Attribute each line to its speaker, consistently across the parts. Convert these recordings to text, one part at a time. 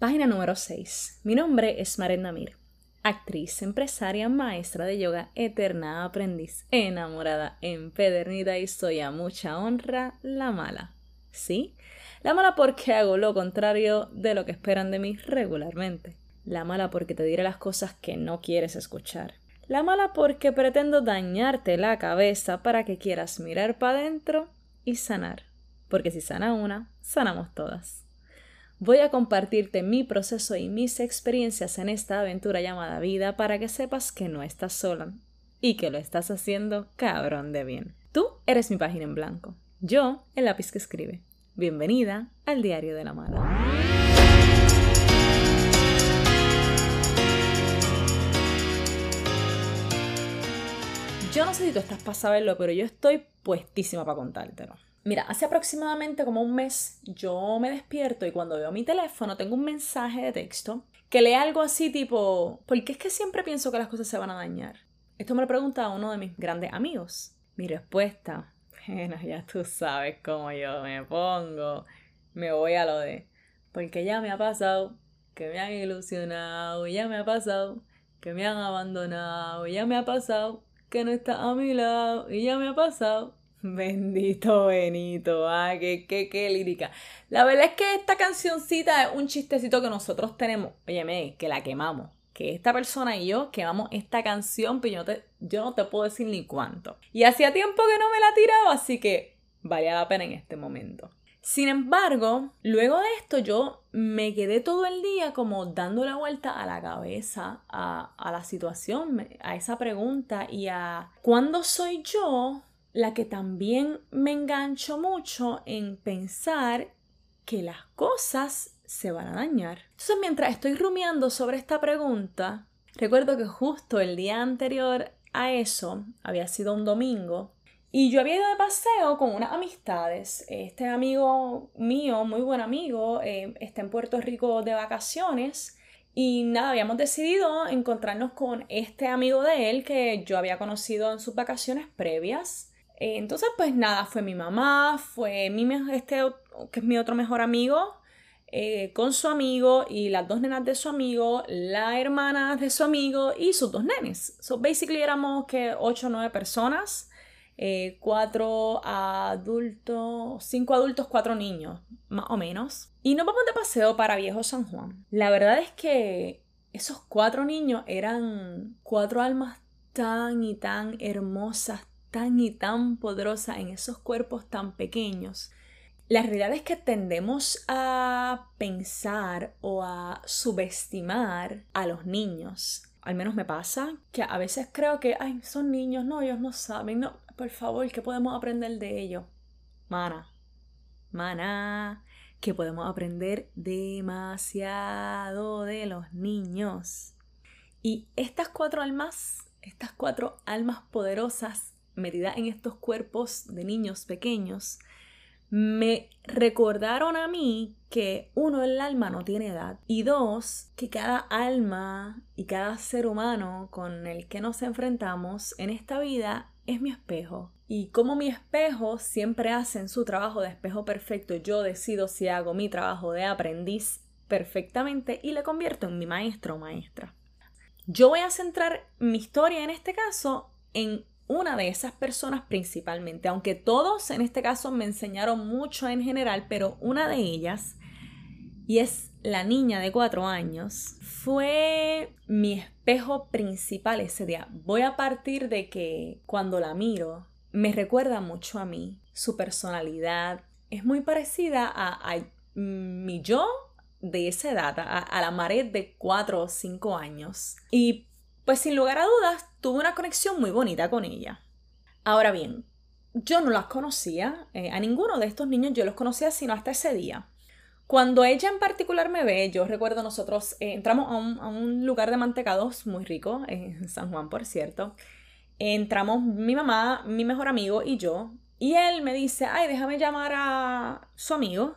Speaker 1: Página número 6. Mi nombre es Maren Namir, actriz, empresaria, maestra de yoga, eterna aprendiz, enamorada, empedernida y soy a mucha honra la mala. ¿Sí? La mala porque hago lo contrario de lo que esperan de mí regularmente. La mala porque te diré las cosas que no quieres escuchar. La mala porque pretendo dañarte la cabeza para que quieras mirar para adentro y sanar. Porque si sana una, sanamos todas. Voy a compartirte mi proceso y mis experiencias en esta aventura llamada vida para que sepas que no estás sola y que lo estás haciendo cabrón de bien. Tú eres mi página en blanco. Yo, el lápiz que escribe. Bienvenida al Diario de la Mala. Yo no sé si tú estás para saberlo, pero yo estoy puestísima para contártelo. Mira, hace aproximadamente como un mes yo me despierto y cuando veo mi teléfono tengo un mensaje de texto que lee algo así tipo, ¿por qué es que siempre pienso que las cosas se van a dañar? Esto me lo pregunta uno de mis grandes amigos. Mi respuesta, bueno, ya tú sabes cómo yo me pongo. Me voy a lo de, porque ya me ha pasado que me han ilusionado, ya me ha pasado que me han abandonado, ya me ha pasado que no está a mi lado y ya me ha pasado. Bendito Benito, ah, qué, qué, qué lírica. La verdad es que esta cancioncita es un chistecito que nosotros tenemos. Óyeme, que la quemamos. Que esta persona y yo quemamos esta canción, pero yo no te, puedo decir ni cuánto. Y hacía tiempo que no me la tiraba, así que valía la pena en este momento. Sin embargo, luego de esto yo me quedé todo el día como dando la vuelta a la cabeza a la situación, a esa pregunta y a cuándo soy yo la que también me engancho mucho en pensar que las cosas se van a dañar. Entonces, mientras estoy rumiando sobre esta pregunta, recuerdo que justo el día anterior a eso, había sido un domingo, y yo había ido de paseo con unas amistades. Este amigo mío, muy buen amigo, eh, está en Puerto Rico de vacaciones. Y nada, habíamos decidido encontrarnos con este amigo de él que yo había conocido en sus vacaciones previas. Eh, entonces, pues nada, fue mi mamá, fue mi, este, que es mi otro mejor amigo, eh, con su amigo y las dos nenas de su amigo, la hermana de su amigo y sus dos nenes. So, basically éramos que ocho o nueve personas eh, cuatro adultos, cinco adultos, cuatro niños, más o menos. Y nos vamos de paseo para Viejo San Juan. La verdad es que esos cuatro niños eran cuatro almas tan y tan hermosas, tan y tan poderosas en esos cuerpos tan pequeños. La realidad es que tendemos a pensar o a subestimar a los niños. Al menos me pasa que a veces creo que, ay, son niños, no, ellos no saben, no, por favor, ¿qué podemos aprender de ellos? Mana, mana, que podemos aprender demasiado de los niños. Y estas cuatro almas, estas cuatro almas poderosas metidas en estos cuerpos de niños pequeños, me recordaron a mí que uno, el alma no tiene edad y dos, que cada alma y cada ser humano con el que nos enfrentamos en esta vida es mi espejo. Y como mi espejo siempre hace su trabajo de espejo perfecto, yo decido si hago mi trabajo de aprendiz perfectamente y le convierto en mi maestro o maestra. Yo voy a centrar mi historia en este caso en una de esas personas principalmente, aunque todos en este caso me enseñaron mucho en general, pero una de ellas, y es la niña de cuatro años, fue mi espejo principal ese día. Voy a partir de que cuando la miro, me recuerda mucho a mí. Su personalidad es muy parecida a, mi yo de esa edad, a, la Maret de cuatro o cinco años. Y pues sin lugar a dudas, tuve una conexión muy bonita con ella. Ahora bien, yo no las conocía, eh, a ninguno de estos niños yo los conocía sino hasta ese día. Cuando ella en particular me ve, yo recuerdo nosotros eh, entramos a un, lugar de mantecados muy rico, en San Juan por cierto. Entramos mi mamá, mi mejor amigo y yo. Y él me dice, ay, déjame llamar a su amigo.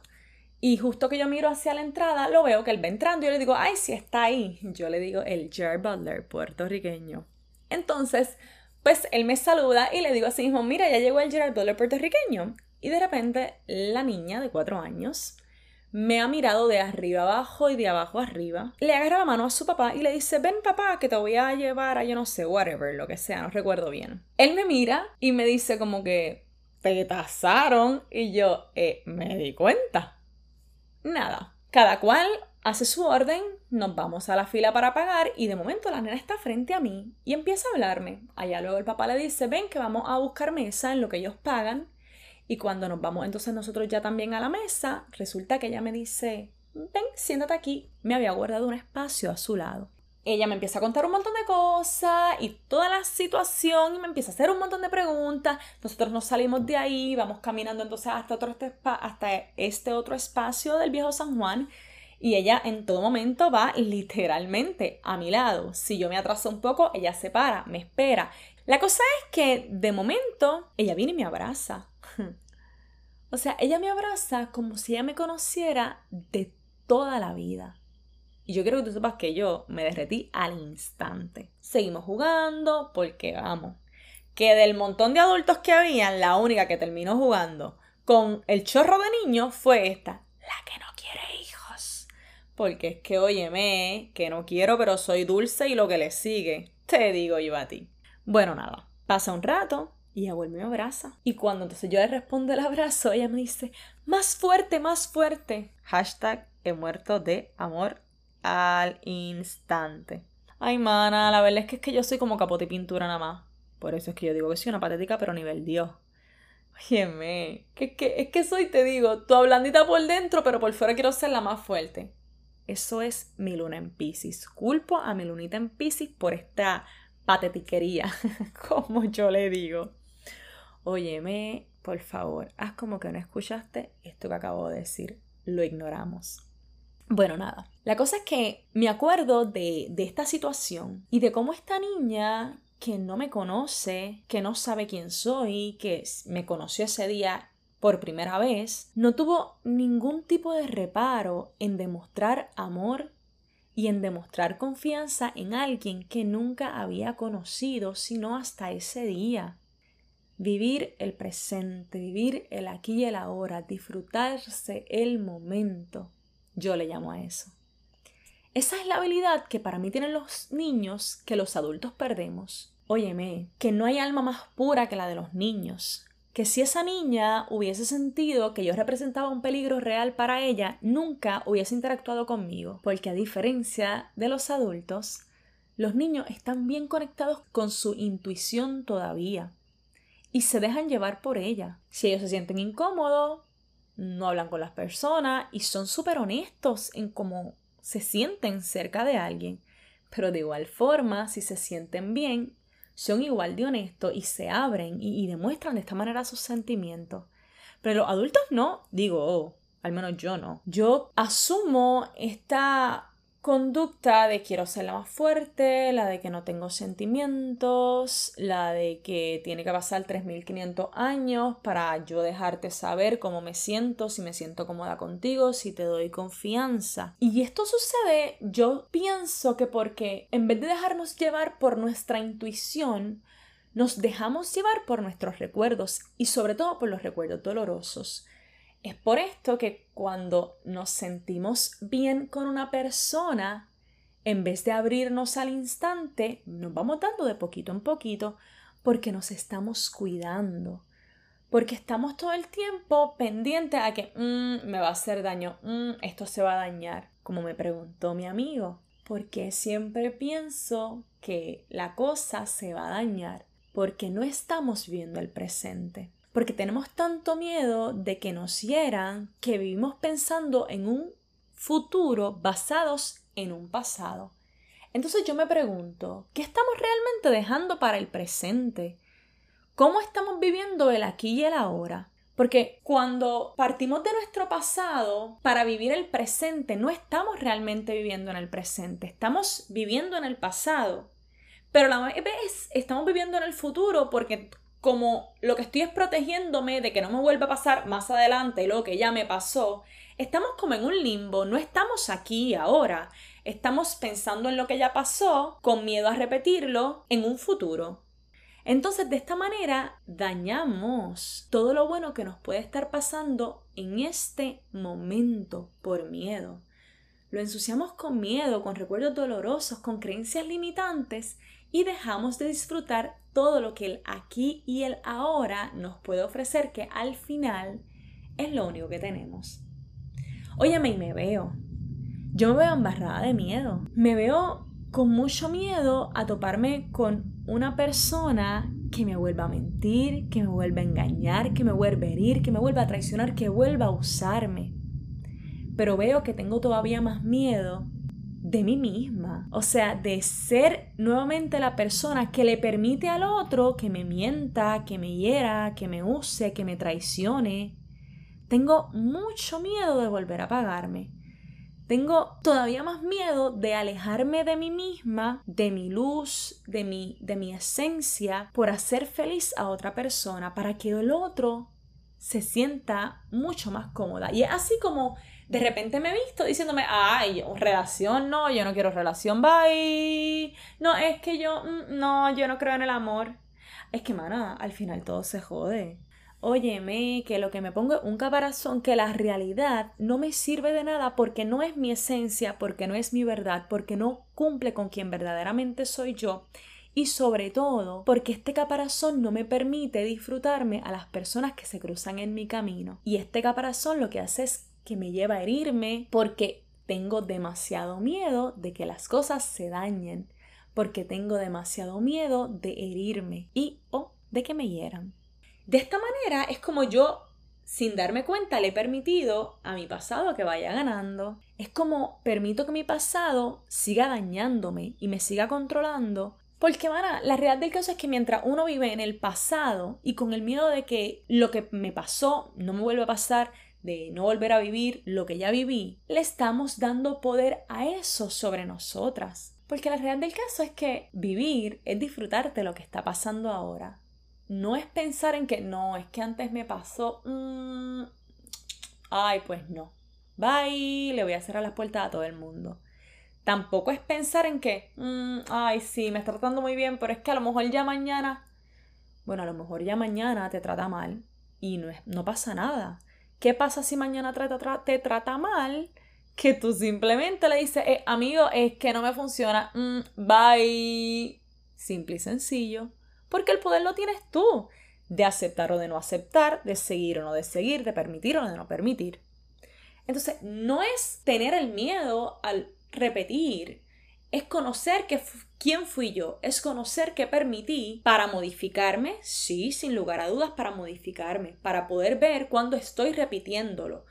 Speaker 1: Y justo que yo miro hacia la entrada, lo veo que él va entrando y yo le digo, ay, sí está ahí. Yo le digo, el Jared Butler puertorriqueño. Entonces, pues él me saluda y le digo así mismo, mira, ya llegó el Gerard Butler puertorriqueño. Y de repente la niña de cuatro años me ha mirado de arriba abajo y de abajo arriba. Le agarra la mano a su papá y le dice, ven papá, que te voy a llevar a yo no sé, whatever, lo que sea, no recuerdo bien. Él me mira y me dice como que, te tasaron y yo, eh, me di cuenta. Nada, cada cual hace su orden, nos vamos a la fila para pagar y de momento la nena está frente a mí y empieza a hablarme. Allá luego el papá le dice, ven que vamos a buscar mesa en lo que ellos pagan y cuando nos vamos entonces nosotros ya también a la mesa, resulta que ella me dice, ven, siéntate aquí. Me había guardado un espacio a su lado. Ella me empieza a contar un montón de cosas y toda la situación y me empieza a hacer un montón de preguntas. Nosotros nos salimos de ahí, vamos caminando entonces hasta, otro este hasta este otro espacio del viejo San Juan y ella en todo momento va literalmente a mi lado. Si yo me atraso un poco, ella se para, me espera. La cosa es que de momento ella viene y me abraza. O sea, ella me abraza como si ella me conociera de toda la vida. Y yo quiero que tú sepas que yo me derretí al instante. Seguimos jugando porque vamos. Que del montón de adultos que habían, la única que terminó jugando con el chorro de niños fue esta, la que no quiere hijos. Porque es que, óyeme, que no quiero, pero soy dulce y lo que le sigue, te digo yo a ti. Bueno, nada, pasa un rato, y ella vuelve y me abraza. Y cuando entonces yo le respondo el abrazo, ella me dice, más fuerte, más fuerte. Hashtag he muerto de amor al instante. Ay, mana, la verdad es que es que yo soy como capote y pintura nada más. Por eso es que yo digo que soy una patética, pero nivel Dios. Óyeme, que, que, es que soy, te digo, tú blandita por dentro, pero por fuera quiero ser la más fuerte. Eso es mi luna en Pisces. Culpo a mi lunita en Pisces por esta patetiquería, como yo le digo. Óyeme, por favor, haz como que no escuchaste esto que acabo de decir. Lo ignoramos. Bueno, nada. La cosa es que me acuerdo de, de esta situación y de cómo esta niña que no me conoce, que no sabe quién soy, que me conoció ese día por primera vez, no tuvo ningún tipo de reparo en demostrar amor y en demostrar confianza en alguien que nunca había conocido sino hasta ese día. Vivir el presente, vivir el aquí y el ahora, disfrutarse el momento. Yo le llamo a eso. Esa es la habilidad que para mí tienen los niños que los adultos perdemos. Óyeme, que no hay alma más pura que la de los niños. Que si esa niña hubiese sentido que yo representaba un peligro real para ella, nunca hubiese interactuado conmigo. Porque a diferencia de los adultos, los niños están bien conectados con su intuición todavía y se dejan llevar por ella. Si ellos se sienten incómodos, no hablan con las personas y son súper honestos en cómo se sienten cerca de alguien. Pero de igual forma, si se sienten bien, son igual de honestos y se abren y, demuestran de esta manera sus sentimientos. Pero los adultos no, digo, oh, al menos yo no. Yo asumo esta conducta de quiero ser la más fuerte, la de que no tengo sentimientos, la de que tiene que pasar 3500 años para yo dejarte saber cómo me siento, si me siento cómoda contigo, si te doy confianza. Y esto sucede, yo pienso que porque en vez de dejarnos llevar por nuestra intuición, nos dejamos llevar por nuestros recuerdos y sobre todo por los recuerdos dolorosos. Es por esto que cuando nos sentimos bien con una persona, en vez de abrirnos al instante, nos vamos dando de poquito en poquito porque nos estamos cuidando. Porque estamos todo el tiempo pendientes a que mm, me va a hacer daño, mm, esto se va a dañar, como me preguntó mi amigo. Porque siempre pienso que la cosa se va a dañar porque no estamos viendo el presente porque tenemos tanto miedo de que nos hieran que vivimos pensando en un futuro basados en un pasado. Entonces yo me pregunto, ¿qué estamos realmente dejando para el presente? ¿Cómo estamos viviendo el aquí y el ahora? Porque cuando partimos de nuestro pasado para vivir el presente, no estamos realmente viviendo en el presente, estamos viviendo en el pasado. Pero la vez estamos viviendo en el futuro porque como lo que estoy es protegiéndome de que no me vuelva a pasar más adelante lo que ya me pasó, estamos como en un limbo, no estamos aquí ahora, estamos pensando en lo que ya pasó con miedo a repetirlo en un futuro. Entonces, de esta manera, dañamos todo lo bueno que nos puede estar pasando en este momento por miedo. Lo ensuciamos con miedo, con recuerdos dolorosos, con creencias limitantes y dejamos de disfrutar todo lo que el aquí y el ahora nos puede ofrecer, que al final es lo único que tenemos. Óyeme y me veo. Yo me veo embarrada de miedo. Me veo con mucho miedo a toparme con una persona que me vuelva a mentir, que me vuelva a engañar, que me vuelva a herir, que me vuelva a traicionar, que vuelva a usarme. Pero veo que tengo todavía más miedo de mí misma. O sea, de ser nuevamente la persona que le permite al otro que me mienta, que me hiera, que me use, que me traicione. Tengo mucho miedo de volver a pagarme. Tengo todavía más miedo de alejarme de mí misma, de mi luz, de mi, de mi esencia, por hacer feliz a otra persona, para que el otro se sienta mucho más cómoda. Y es así como de repente me he visto diciéndome, ay, relación no, yo no quiero relación, bye. No, es que yo, mm, no, yo no creo en el amor. Es que, mana, al final todo se jode. Óyeme, que lo que me pongo es un caparazón, que la realidad no me sirve de nada porque no es mi esencia, porque no es mi verdad, porque no cumple con quien verdaderamente soy yo y sobre todo porque este caparazón no me permite disfrutarme a las personas que se cruzan en mi camino. Y este caparazón lo que hace es que me lleva a herirme porque tengo demasiado miedo de que las cosas se dañen, porque tengo demasiado miedo de herirme y o de que me hieran. De esta manera es como yo, sin darme cuenta, le he permitido a mi pasado que vaya ganando. Es como permito que mi pasado siga dañándome y me siga controlando. Porque, mana, la realidad del caso es que mientras uno vive en el pasado y con el miedo de que lo que me pasó no me vuelva a pasar, de no volver a vivir lo que ya viví, le estamos dando poder a eso sobre nosotras. Porque la realidad del caso es que vivir es disfrutarte lo que está pasando ahora no es pensar en que no, es que antes me pasó. Mm, ay, pues no. Bye, le voy a cerrar las puertas a todo el mundo. Tampoco es pensar en que, mm, ay, sí, me está tratando muy bien, pero es que a lo mejor ya mañana, bueno, a lo mejor ya mañana te trata mal y no, es, no pasa nada. ¿Qué pasa si mañana te trata mal? Que tú simplemente le dices, eh, amigo, es que no me funciona, mm, bye. Simple y sencillo porque el poder lo tienes tú, de aceptar o de no aceptar, de seguir o no de seguir, de permitir o de no permitir. Entonces, no es tener el miedo al repetir, es conocer que, quién fui yo, es conocer qué permití para modificarme, sí, sin lugar a dudas, para modificarme, para poder ver cuando estoy repitiéndolo,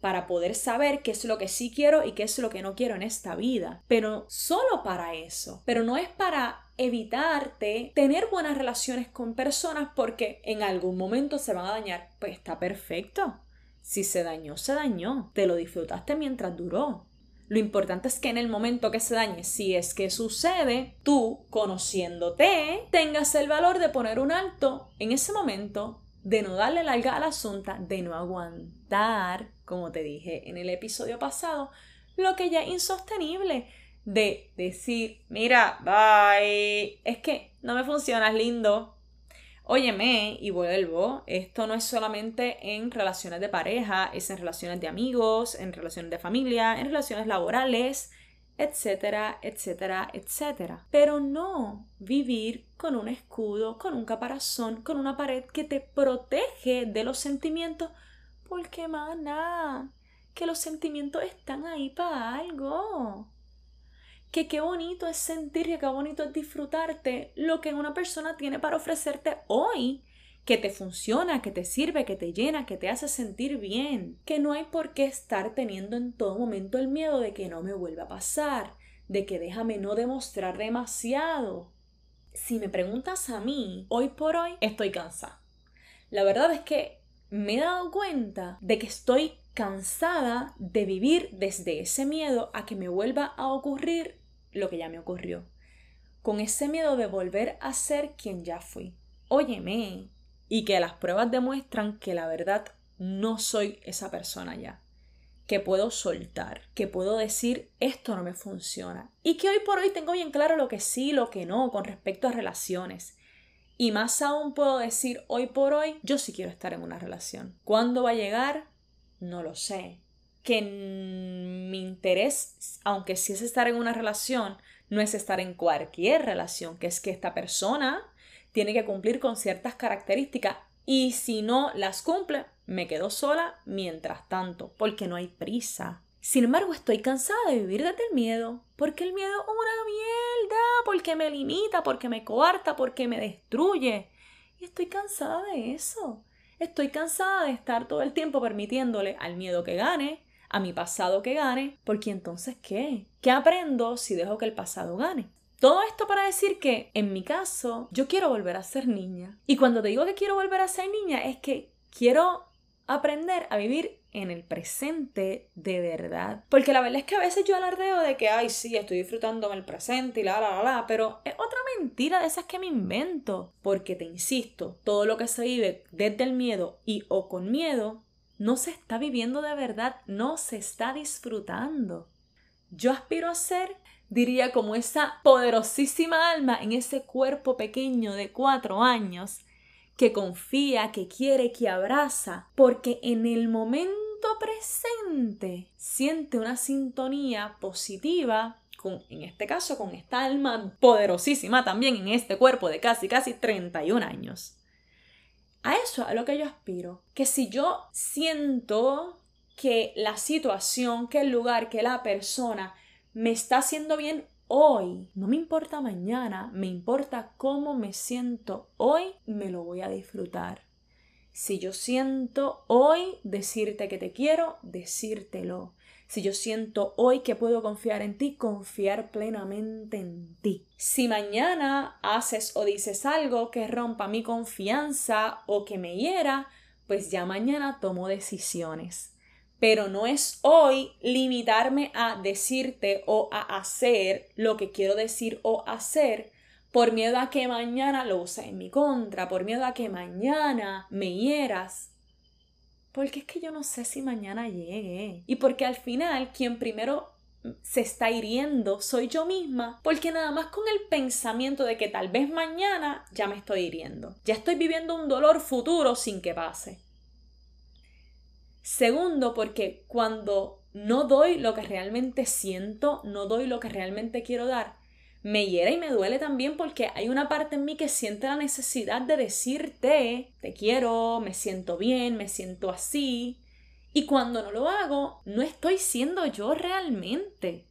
Speaker 1: para poder saber qué es lo que sí quiero y qué es lo que no quiero en esta vida. Pero solo para eso. Pero no es para evitarte tener buenas relaciones con personas porque en algún momento se van a dañar. Pues está perfecto. Si se dañó, se dañó. Te lo disfrutaste mientras duró. Lo importante es que en el momento que se dañe, si es que sucede, tú, conociéndote, tengas el valor de poner un alto en ese momento, de no darle larga al asunto, de no aguantar como te dije en el episodio pasado, lo que ya es insostenible de decir, mira, bye, es que no me funciona, es lindo. Óyeme, y vuelvo, esto no es solamente en relaciones de pareja, es en relaciones de amigos, en relaciones de familia, en relaciones laborales, etcétera, etcétera, etcétera. Pero no vivir con un escudo, con un caparazón, con una pared que te protege de los sentimientos porque, mana, que los sentimientos están ahí para algo. Que qué bonito es sentir, que qué bonito es disfrutarte lo que una persona tiene para ofrecerte hoy. Que te funciona, que te sirve, que te llena, que te hace sentir bien. Que no hay por qué estar teniendo en todo momento el miedo de que no me vuelva a pasar, de que déjame no demostrar demasiado. Si me preguntas a mí, hoy por hoy estoy cansada. La verdad es que me he dado cuenta de que estoy cansada de vivir desde ese miedo a que me vuelva a ocurrir lo que ya me ocurrió. Con ese miedo de volver a ser quien ya fui. Óyeme. Y que las pruebas demuestran que la verdad no soy esa persona ya. Que puedo soltar, que puedo decir esto no me funciona. Y que hoy por hoy tengo bien claro lo que sí, lo que no con respecto a relaciones y más aún puedo decir, hoy por hoy, yo sí quiero estar en una relación. ¿Cuándo va a llegar? No lo sé. Que mi interés, aunque sí es estar en una relación, no es estar en cualquier relación, que es que esta persona tiene que cumplir con ciertas características y si no las cumple, me quedo sola mientras tanto, porque no hay prisa. Sin embargo, estoy cansada de vivir desde el miedo, porque el miedo es una mierda, porque me limita, porque me coarta, porque me destruye. Y estoy cansada de eso. Estoy cansada de estar todo el tiempo permitiéndole al miedo que gane, a mi pasado que gane, porque entonces ¿qué? ¿Qué aprendo si dejo que el pasado gane? Todo esto para decir que, en mi caso, yo quiero volver a ser niña. Y cuando te digo que quiero volver a ser niña, es que quiero aprender a vivir en el presente de verdad. Porque la verdad es que a veces yo alardeo de que, ay, sí, estoy disfrutando el presente y la, la, la, la, pero es otra mentira de esas que me invento. Porque te insisto, todo lo que se vive desde el miedo y o con miedo, no se está viviendo de verdad, no se está disfrutando. Yo aspiro a ser, diría, como esa poderosísima alma en ese cuerpo pequeño de cuatro años que confía, que quiere, que abraza, porque en el momento presente siente una sintonía positiva con, en este caso, con esta alma poderosísima también en este cuerpo de casi, casi 31 años. A eso es a lo que yo aspiro. Que si yo siento que la situación, que el lugar, que la persona me está haciendo bien hoy, no me importa mañana, me importa cómo me siento hoy, me lo voy a disfrutar. Si yo siento hoy decirte que te quiero, decírtelo. Si yo siento hoy que puedo confiar en ti, confiar plenamente en ti. Si mañana haces o dices algo que rompa mi confianza o que me hiera, pues ya mañana tomo decisiones pero no es hoy limitarme a decirte o a hacer lo que quiero decir o hacer por miedo a que mañana lo use en mi contra, por miedo a que mañana me hieras. Porque es que yo no sé si mañana llegue. Y porque al final quien primero se está hiriendo soy yo misma, porque nada más con el pensamiento de que tal vez mañana ya me estoy hiriendo. Ya estoy viviendo un dolor futuro sin que pase. Segundo, porque cuando no doy lo que realmente siento, no doy lo que realmente quiero dar, me hiera y me duele también porque hay una parte en mí que siente la necesidad de decirte, te quiero, me siento bien, me siento así. Y cuando no lo hago, no estoy siendo yo realmente.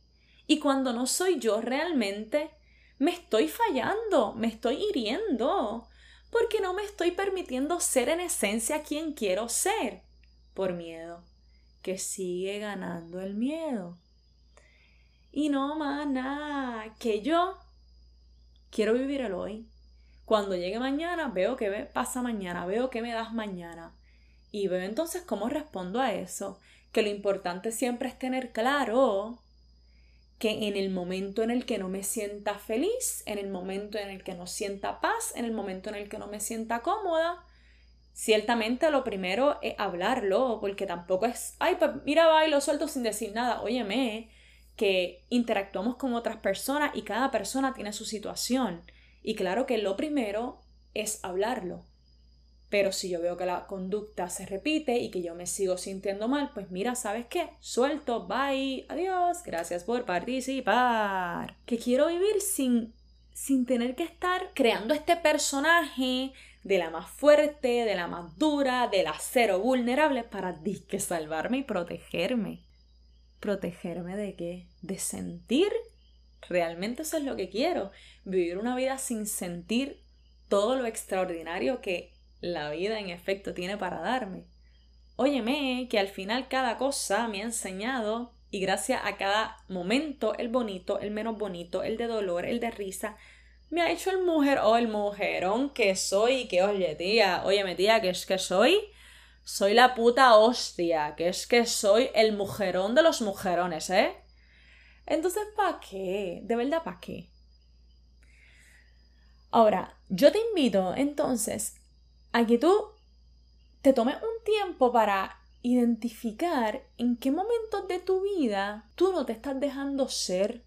Speaker 1: Y cuando no soy yo realmente, me estoy fallando, me estoy hiriendo, porque no me estoy permitiendo ser en esencia quien quiero ser por miedo, que sigue ganando el miedo. Y no más nada, que yo quiero vivir el hoy. Cuando llegue mañana, veo qué pasa mañana, veo qué me das mañana. Y veo entonces cómo respondo a eso. Que lo importante siempre es tener claro que en el momento en el que no me sienta feliz, en el momento en el que no sienta paz, en el momento en el que no me sienta cómoda, ciertamente lo primero es hablarlo, porque tampoco es, ay, pues mira, lo suelto sin decir nada. Óyeme, que interactuamos con otras personas y cada persona tiene su situación. Y claro que lo primero es hablarlo. Pero si yo veo que la conducta se repite y que yo me sigo sintiendo mal, pues mira, ¿sabes qué? Suelto, bye, adiós, gracias por participar. Que quiero vivir sin, sin tener que estar creando este personaje de la más fuerte, de la más dura, de la cero vulnerable para disque salvarme y protegerme. ¿Protegerme de qué? De sentir. Realmente eso es lo que quiero. Vivir una vida sin sentir todo lo extraordinario que la vida en efecto tiene para darme. Óyeme, que al final cada cosa me ha enseñado y gracias a cada momento, el bonito, el menos bonito, el de dolor, el de risa, me ha hecho el mujer o el mujerón que soy que oye tía, oye tía, que es que soy, soy la puta hostia, que es que soy el mujerón de los mujerones, ¿eh? Entonces, ¿para qué? De verdad, ¿para qué? Ahora, yo te invito entonces a que tú te tomes un tiempo para identificar en qué momentos de tu vida tú no te estás dejando ser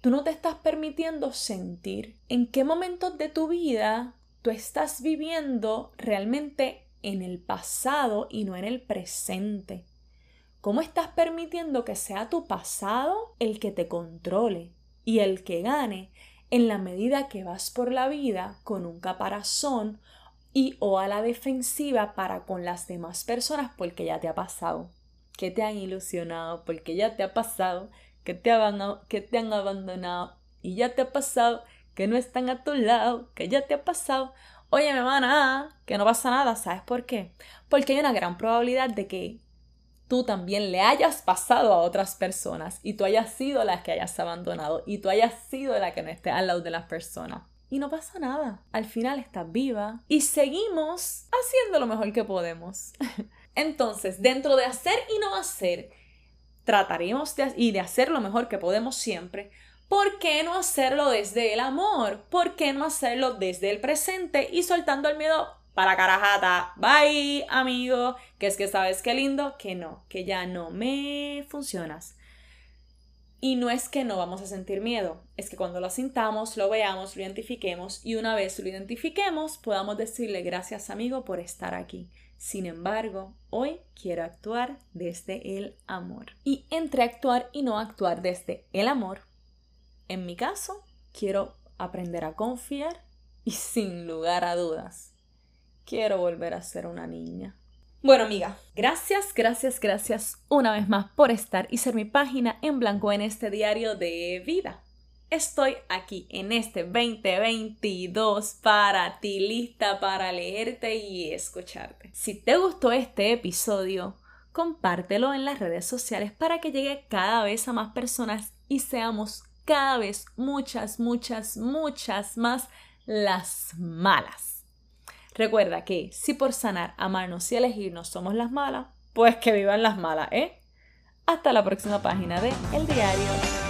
Speaker 1: Tú no te estás permitiendo sentir en qué momentos de tu vida tú estás viviendo realmente en el pasado y no en el presente. ¿Cómo estás permitiendo que sea tu pasado el que te controle y el que gane en la medida que vas por la vida con un caparazón y o a la defensiva para con las demás personas porque ya te ha pasado, que te han ilusionado, porque ya te ha pasado, que te, que te han abandonado y ya te ha pasado, que no están a tu lado, que ya te ha pasado. Oye, me van a que no pasa nada, ¿sabes por qué? Porque hay una gran probabilidad de que tú también le hayas pasado a otras personas y tú hayas sido la que hayas abandonado y tú hayas sido la que no esté al lado de las personas. Y no pasa nada. Al final estás viva y seguimos haciendo lo mejor que podemos. Entonces, dentro de hacer y no hacer, trataremos de, y de hacer lo mejor que podemos siempre. ¿Por qué no hacerlo desde el amor? ¿Por qué no hacerlo desde el presente y soltando el miedo para carajata, bye amigo, que es que sabes qué lindo, que no, que ya no me funcionas. Y no es que no vamos a sentir miedo, es que cuando lo sintamos, lo veamos, lo identifiquemos y una vez lo identifiquemos, podamos decirle gracias amigo por estar aquí. Sin embargo, hoy quiero actuar desde el amor. Y entre actuar y no actuar desde el amor, en mi caso, quiero aprender a confiar y sin lugar a dudas, quiero volver a ser una niña. Bueno, amiga, gracias, gracias, gracias una vez más por estar y ser mi página en blanco en este diario de vida. Estoy aquí en este 2022 para ti, lista para leerte y escucharte. Si te gustó este episodio, compártelo en las redes sociales para que llegue cada vez a más personas y seamos cada vez muchas, muchas, muchas más las malas. Recuerda que si por sanar, amarnos y elegirnos somos las malas, pues que vivan las malas, ¿eh? Hasta la próxima página de El Diario